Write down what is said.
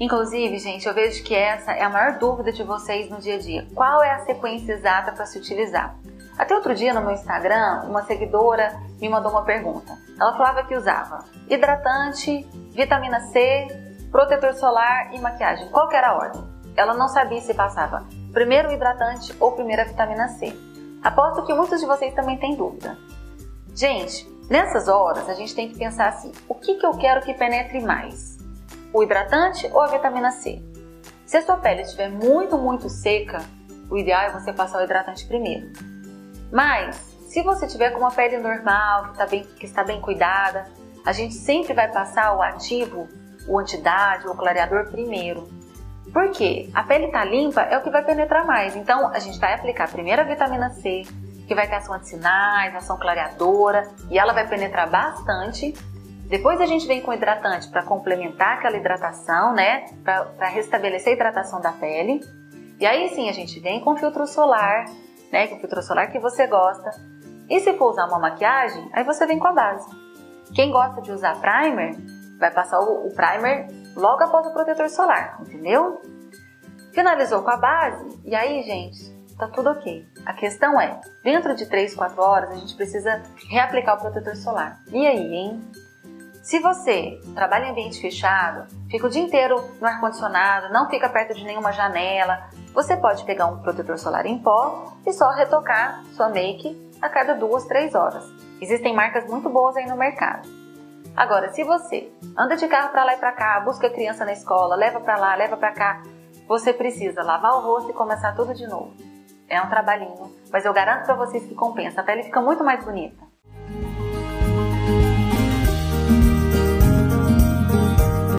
Inclusive, gente, eu vejo que essa é a maior dúvida de vocês no dia a dia. Qual é a sequência exata para se utilizar? Até outro dia no meu Instagram, uma seguidora me mandou uma pergunta. Ela falava que usava hidratante, vitamina C, protetor solar e maquiagem. Qual era a ordem? Ela não sabia se passava primeiro o hidratante ou primeiro a vitamina C. Aposto que muitos de vocês também têm dúvida. Gente, nessas horas a gente tem que pensar assim: o que, que eu quero que penetre mais? O hidratante ou a vitamina C? Se a sua pele estiver muito, muito seca, o ideal é você passar o hidratante primeiro. Mas, se você tiver com uma pele normal, que, tá bem, que está bem cuidada, a gente sempre vai passar o ativo, o antidade, o clareador primeiro. Por quê? A pele está limpa é o que vai penetrar mais. Então, a gente vai aplicar primeiro a vitamina C, que vai ter ação antissinais, ação clareadora, e ela vai penetrar bastante. Depois a gente vem com hidratante para complementar aquela hidratação, né? Para restabelecer a hidratação da pele. E aí sim a gente vem com filtro solar, né, que é filtro solar que você gosta. E se for usar uma maquiagem, aí você vem com a base. Quem gosta de usar primer, vai passar o, o primer logo após o protetor solar, entendeu? Finalizou com a base, e aí, gente, tá tudo ok. A questão é, dentro de 3, 4 horas, a gente precisa reaplicar o protetor solar. E aí, hein? Se você trabalha em ambiente fechado, fica o dia inteiro no ar-condicionado, não fica perto de nenhuma janela, você pode pegar um protetor solar em pó e só retocar sua make a cada duas, três horas. Existem marcas muito boas aí no mercado. Agora, se você anda de carro para lá e para cá, busca a criança na escola, leva para lá, leva para cá, você precisa lavar o rosto e começar tudo de novo. É um trabalhinho, mas eu garanto para vocês que compensa. A pele fica muito mais bonita.